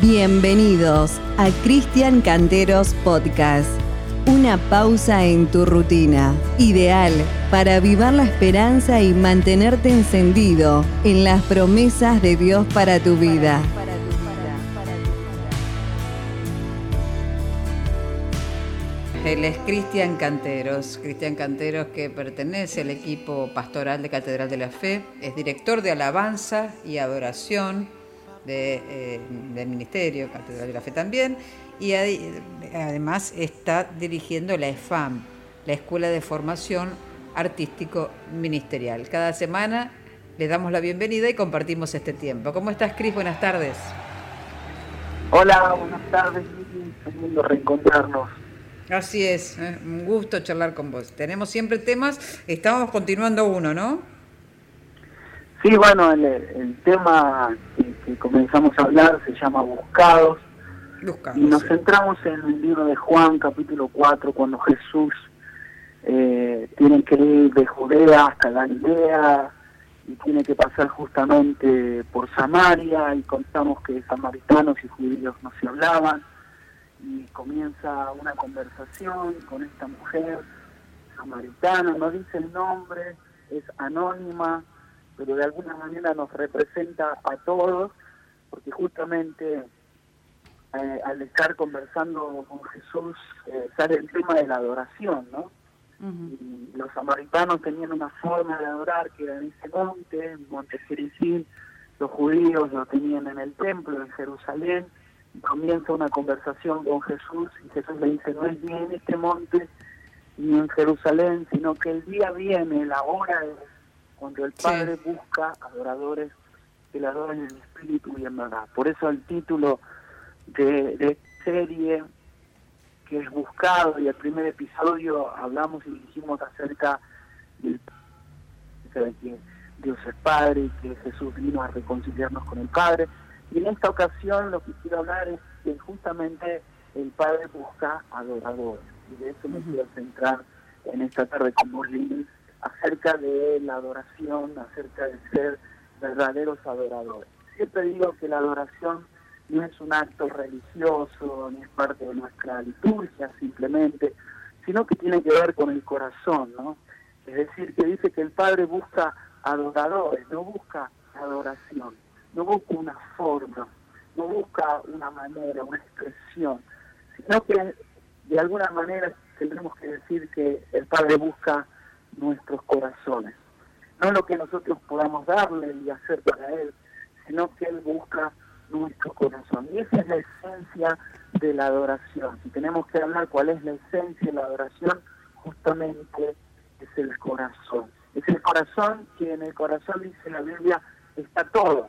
Bienvenidos a Cristian Canteros Podcast. Una pausa en tu rutina, ideal para avivar la esperanza y mantenerte encendido en las promesas de Dios para tu vida. Él es Cristian Canteros, Cristian Canteros que pertenece al equipo pastoral de Catedral de la Fe, es director de alabanza y adoración eh, del Ministerio, Catedral de la Fe también, y además está dirigiendo la EFAM, la Escuela de Formación Artístico Ministerial. Cada semana le damos la bienvenida y compartimos este tiempo. ¿Cómo estás, Cris? Buenas tardes. Hola, buenas tardes, un lindo reencontrarnos. Así es, ¿eh? un gusto charlar con vos. Tenemos siempre temas, estamos continuando uno, ¿no? Sí, bueno, el, tema que, comenzamos a hablar se llama Buscados. y nos centramos en el libro de Juan, capítulo 4, cuando Jesús eh, tiene que ir de Judea hasta Galilea y tiene que pasar justamente por Samaria y contamos que samaritanos y judíos no se hablaban y comienza una conversación con esta mujer samaritana, no dice el nombre, es anónima, pero de alguna manera nos representa a todos, porque justamente eh, al estar conversando con Jesús eh, sale el tema de la adoración, ¿no? y los samaritanos tenían una forma de adorar que era en ese monte, Monte Jericín, los judíos lo tenían en el templo en Jerusalén, y comienza una conversación con Jesús y Jesús le dice, no es ni en este monte ni en Jerusalén, sino que el día viene, la hora es cuando el Padre busca adoradores que le adoren en espíritu y en verdad. Por eso el título de, de serie que es buscado y el primer episodio hablamos y dijimos acerca del de que Dios es Padre y que Jesús vino a reconciliarnos con el Padre. Y en esta ocasión lo que quiero hablar es que justamente el Padre busca adoradores. Y de eso me quiero centrar en esta tarde con vos, acerca de la adoración, acerca de ser verdaderos adoradores. Siempre digo que la adoración no es un acto religioso, ni es parte de nuestra liturgia simplemente, sino que tiene que ver con el corazón, ¿no? Es decir, que dice que el Padre busca adoradores, no busca adoración, no busca una forma, no busca una manera, una expresión, sino que de alguna manera tendremos que decir que el Padre busca nuestros corazones. No lo que nosotros podamos darle y hacer para Él, sino que Él busca nuestro corazón. Y esa es la esencia de la adoración. Si tenemos que hablar cuál es la esencia de la adoración, justamente es el corazón. Es el corazón que en el corazón, dice la Biblia, está todo.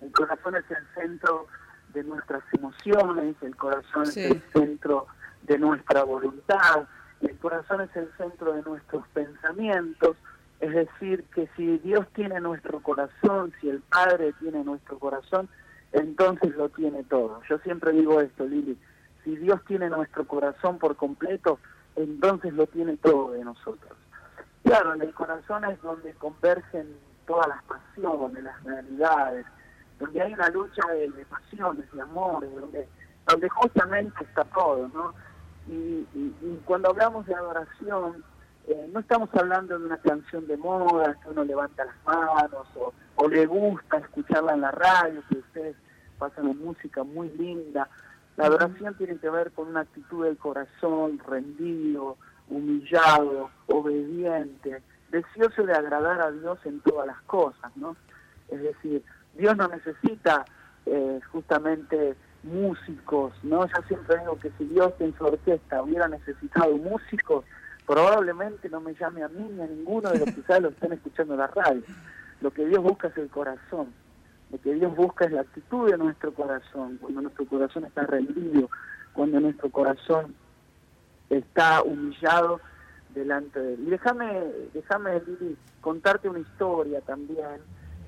El corazón es el centro de nuestras emociones, el corazón es el centro de nuestra voluntad, el corazón es el centro de nuestros pensamientos, es decir, que si Dios tiene nuestro corazón, si el Padre tiene nuestro corazón, entonces lo tiene todo. Yo siempre digo esto, Lili, si Dios tiene nuestro corazón por completo, entonces lo tiene todo de nosotros. Claro, en el corazón es donde convergen todas las pasiones, las realidades, donde hay una lucha de, pasiones, de amores, donde, donde justamente está todo, ¿no? Y, cuando hablamos de adoración, eh, no estamos hablando de una canción de moda, que uno levanta las manos o, o le gusta escucharla en la radio, que ustedes pasan una música muy linda. La adoración tiene que ver con una actitud del corazón, rendido, humillado, obediente, deseoso de agradar a Dios en todas las cosas, ¿no? Es decir, Dios no necesita eh, justamente músicos, ¿no? Yo siempre digo que si Dios en su orquesta hubiera necesitado músicos, probablemente no me llame a mí ni a ninguno de los que quizás lo estén escuchando en la radio. Lo que Dios busca es el corazón. Lo que Dios busca es la actitud de nuestro corazón, cuando nuestro corazón está rendido, cuando nuestro corazón está humillado delante de él. Y déjame, déjame contarte una historia también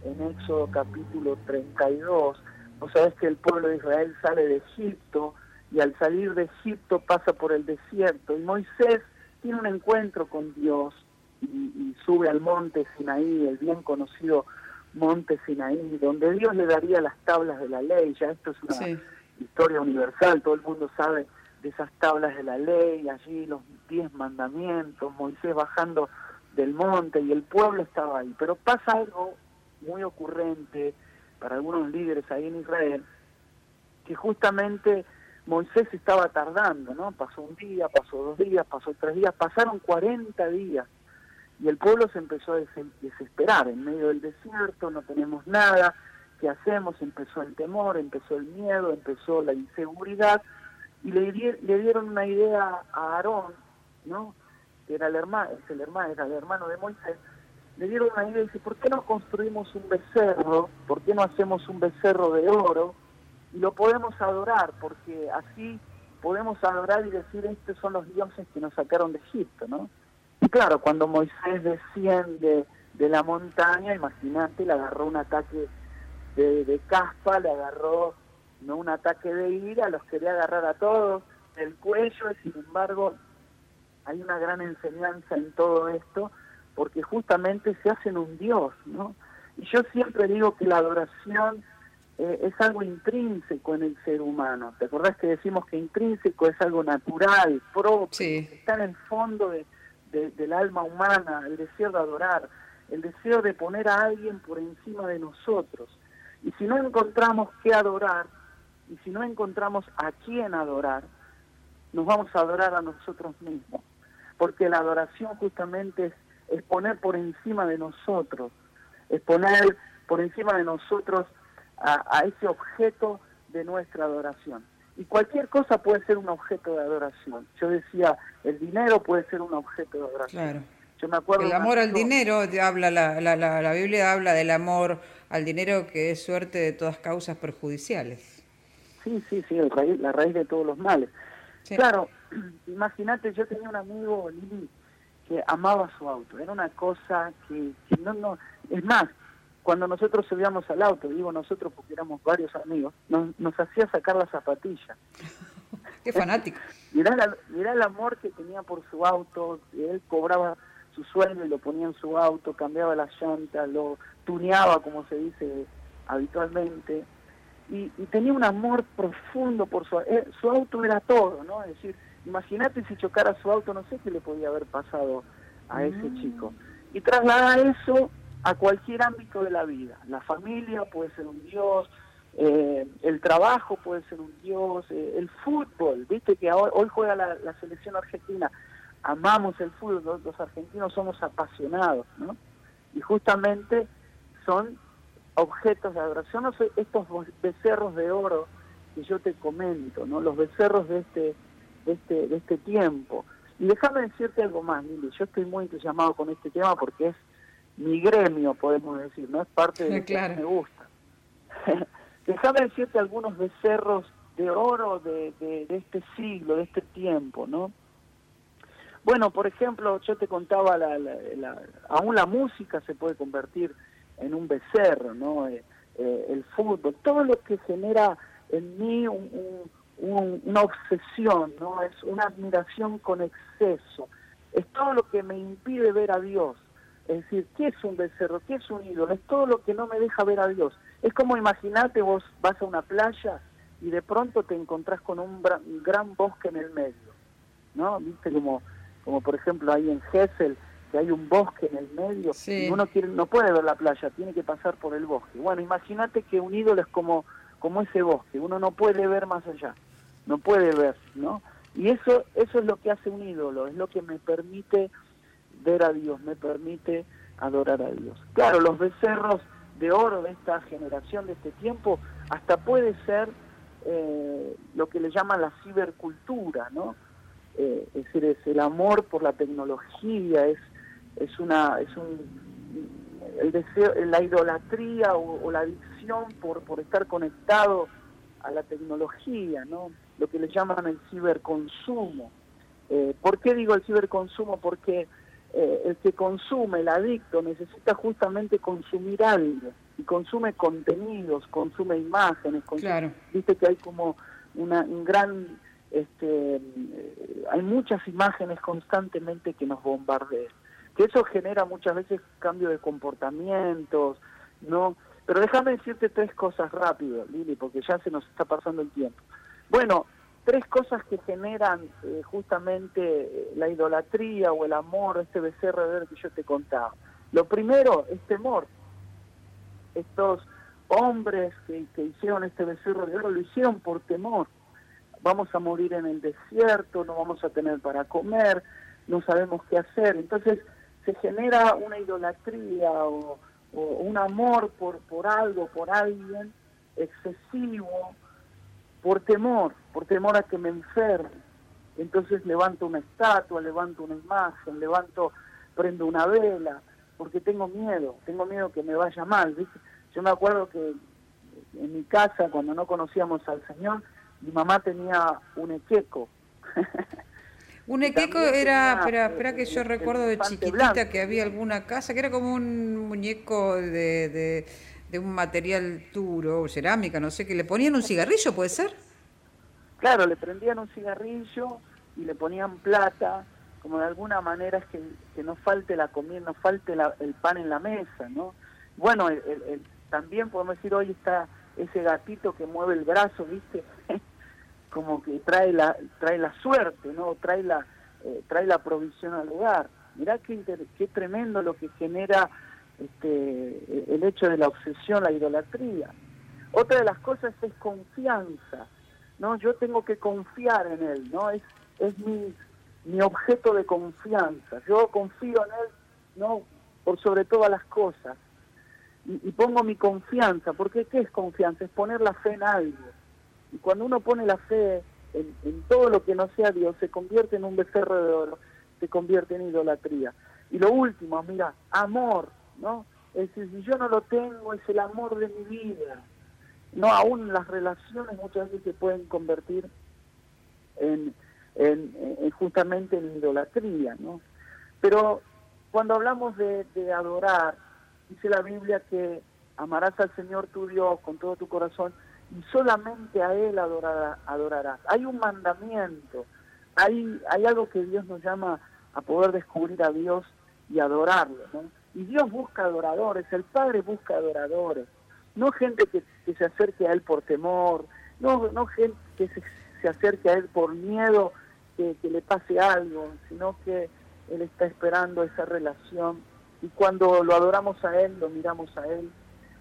en Éxodo capítulo 32 Vos sabés que el pueblo de Israel sale de Egipto y al salir de Egipto pasa por el desierto. Y Moisés tiene un encuentro con Dios y, sube al monte Sinaí, el bien conocido monte Sinaí, donde Dios le daría las tablas de la ley, ya esto es una historia universal, todo el mundo sabe de esas tablas de la ley, allí los diez mandamientos, Moisés bajando del monte y el pueblo estaba ahí. Pero pasa algo muy ocurrente para algunos líderes ahí en Israel, que justamente Moisés estaba tardando, ¿no? Pasó un día, pasó dos días, pasó tres días, pasaron 40 días y el pueblo se empezó a desesperar en medio del desierto, no tenemos nada, ¿qué hacemos? Empezó el temor, empezó el miedo, empezó la inseguridad y le, dieron una idea a Aarón, ¿no? Que era el hermano, es el hermano, era el hermano de Moisés, le dieron una idea y dice, ¿por qué no construimos un becerro? ¿Por qué no hacemos un becerro de oro? Y lo podemos adorar, porque así podemos adorar y decir, estos son los dioses que nos sacaron de Egipto, ¿no? Y claro, cuando Moisés desciende de la montaña, imagínate, le agarró un ataque de, caspa, le agarró no un ataque de ira, los quería agarrar a todos el cuello, y sin embargo hay una gran enseñanza en todo esto, porque justamente se hacen un Dios, ¿no? Y yo siempre digo que la adoración eh, es algo intrínseco en el ser humano. ¿Te acordás que decimos que intrínseco es algo natural, propio, está en el fondo de, del alma humana, el deseo de adorar, el deseo de poner a alguien por encima de nosotros. Y si no encontramos qué adorar, y si no encontramos a quién adorar, nos vamos a adorar a nosotros mismos. Porque la adoración justamente es, poner por encima de nosotros, es poner por encima de nosotros a ese objeto de nuestra adoración. Y cualquier cosa puede ser un objeto de adoración. Yo decía, el dinero puede ser un objeto de adoración. Claro. Yo me acuerdo el amor al dinero, habla la, la, la, Biblia habla del amor al dinero que es suerte de todas causas perjudiciales. Sí, sí, sí, el raíz, la raíz de todos los males. Claro, imagínate, yo tenía un amigo, Lili, que amaba su auto. Era una cosa que, que no, no, es más, cuando nosotros subíamos al auto, digo nosotros porque éramos varios amigos, nos, nos hacía sacar la zapatilla. Qué fanático. mirá, el amor que tenía por su auto, él cobraba su sueldo y lo ponía en su auto, cambiaba las llantas, lo tuneaba, como se dice habitualmente, y, tenía un amor profundo por su eh, su auto era todo, ¿no? Es decir, imagínate si chocara su auto, no sé qué le podía haber pasado a ese mm. chico. Y traslada eso a cualquier ámbito de la vida. La familia puede ser un Dios, eh, el trabajo puede ser un Dios, eh, el fútbol, viste que hoy, juega la, selección argentina, amamos el fútbol, los, argentinos somos apasionados, ¿no? Y justamente son objetos de adoración, no sé, estos becerros de oro que yo te comento, ¿no? Los becerros de este, de este, de este tiempo. Y déjame decirte algo más, Lili, yo estoy muy entusiasmado con este tema porque es mi gremio, podemos decir, no es parte de lo que me gusta. Déjame decirte algunos becerros de oro de, de, este siglo, de este tiempo, ¿no? Bueno, por ejemplo, yo te contaba, la, la, aún la música se puede convertir en un becerro, ¿no? Eh, eh, el fútbol, todo lo que genera en mí una obsesión, ¿no? Es una admiración con exceso, es todo lo que me impide ver a Dios, es decir, ¿qué es un becerro? ¿Qué es un ídolo? Es todo lo que no me deja ver a Dios. Es como imaginarte vos vas a una playa y de pronto te encontrás con un gran bosque en el medio, ¿no? Viste como, como por ejemplo ahí en Hessel, que hay un bosque en el medio y uno quiere, no puede ver la playa, tiene que pasar por el bosque. Bueno, imagínate que un ídolo es como, como ese bosque, uno no puede ver más allá, no puede ver, ¿no? Y eso, eso es lo que hace un ídolo, es lo que me permite ver a Dios, me permite adorar a Dios. Claro, los becerros de oro de esta generación, de este tiempo, hasta puede ser eh, lo que le llaman la cibercultura, ¿no? Eh, es decir, es el amor por la tecnología, es, es una, es un el deseo, la idolatría o, la adicción por, por estar conectado a la tecnología, ¿no? Lo que le llaman el ciberconsumo. Eh, ¿Por qué digo el ciberconsumo? Porque eh, el que consume, el adicto, necesita justamente consumir algo y consume contenidos, consume imágenes, consume, viste que hay como una, un gran, este, eh, hay muchas imágenes constantemente que nos bombardean, que eso genera muchas veces cambio de comportamientos, ¿no? Pero déjame decirte tres cosas rápido, Lili, porque ya se nos está pasando el tiempo. Bueno, tres cosas que generan eh, justamente eh, la idolatría o el amor, este becerro de que yo te contaba. Lo primero es temor. Estos hombres que, que hicieron este becerro de oro lo hicieron por temor. Vamos a morir en el desierto, no vamos a tener para comer, no sabemos qué hacer. Entonces se genera una idolatría o, o un amor por, por algo, por alguien excesivo, por temor, por temor a que me enferme. Entonces levanto una estatua, levanto una imagen, levanto, prendo una vela, porque tengo miedo, tengo miedo que me vaya mal. ¿viste? Yo me acuerdo que en mi casa, cuando no conocíamos al Señor, mi mamá tenía un equeco. un equeco era, espera, espera que yo recuerdo de chiquitita que había alguna casa que era como un muñeco de de un material duro, cerámica, no sé, que le ponían un cigarrillo, ¿puede ser? Claro, le prendían un cigarrillo y le ponían plata, como de alguna manera es que, que no falte la comida, no falte el pan en la mesa, ¿no? Bueno, también podemos decir, hoy está ese gatito que mueve el brazo, ¿viste? como que trae la trae la suerte, ¿no? Trae la eh, trae la provisión al hogar. Mirá qué, tremendo lo que genera este, el hecho de la obsesión, la idolatría. Otra de las cosas es confianza, ¿no? Yo tengo que confiar en él, ¿no? Es, es mi, mi objeto de confianza. Yo confío en él, ¿no? Por sobre todas las cosas. Y, pongo mi confianza, porque ¿qué es confianza? Es poner la fe en algo. Y cuando uno pone la fe en, en todo lo que no sea Dios, se convierte en un becerro de oro, se convierte en idolatría. Y lo último, mira, amor. ¿no? Es decir, si yo no lo tengo, es el amor de mi vida. No, aún las relaciones muchas veces se pueden convertir en, en, justamente en idolatría, ¿no? Pero cuando hablamos de, de adorar, dice la Biblia que amarás al Señor tu Dios con todo tu corazón y solamente a Él adorará, adorarás. Hay un mandamiento, hay, hay algo que Dios nos llama a poder descubrir a Dios y adorarlo. Y Dios busca adoradores, el Padre busca adoradores, no gente que, se acerque a Él por temor, no, no gente que se, acerque a Él por miedo que, le pase algo, sino que Él está esperando esa relación. Y cuando lo adoramos a Él, lo miramos a Él.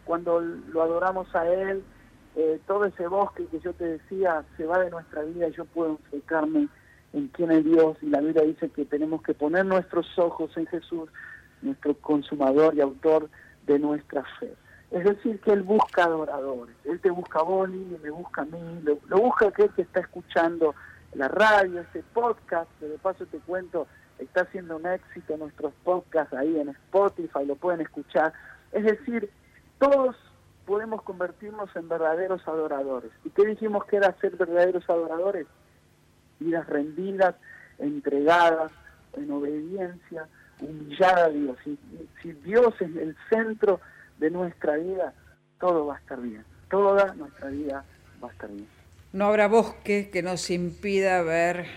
Cuando lo adoramos a Él, eh, todo ese bosque que yo te decía se va de nuestra vida y yo puedo enfocarme en quién es Dios. Y la Biblia dice que tenemos que poner nuestros ojos en Jesús nuestro consumador y autor de nuestra fe. Es decir, que Él busca adoradores. Él te busca a y me busca a mí, lo, busca aquel que está escuchando la radio, este podcast, que de paso te cuento, está haciendo un éxito nuestros podcasts ahí en Spotify, lo pueden escuchar. Es decir, todos podemos convertirnos en verdaderos adoradores. ¿Y qué dijimos que era ser verdaderos adoradores? Vidas rendidas, entregadas, en obediencia, humillar a Dios. Si, si Dios es el centro de nuestra vida, todo va a estar bien. Toda nuestra vida va a estar bien. No habrá bosque que nos impida ver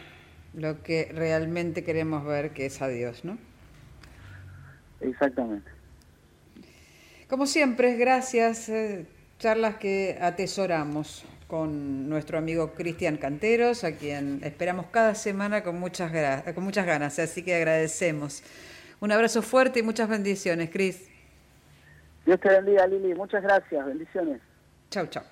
lo que realmente queremos ver, que es a Dios, ¿no? Exactamente. Como siempre, gracias. Eh, charlas que atesoramos con nuestro amigo Cristian Canteros, a quien esperamos cada semana con muchas, con muchas ganas, así que agradecemos. Un abrazo fuerte y muchas bendiciones, Cris. Dios te bendiga, Lili. Muchas gracias. Bendiciones. Chau, chau.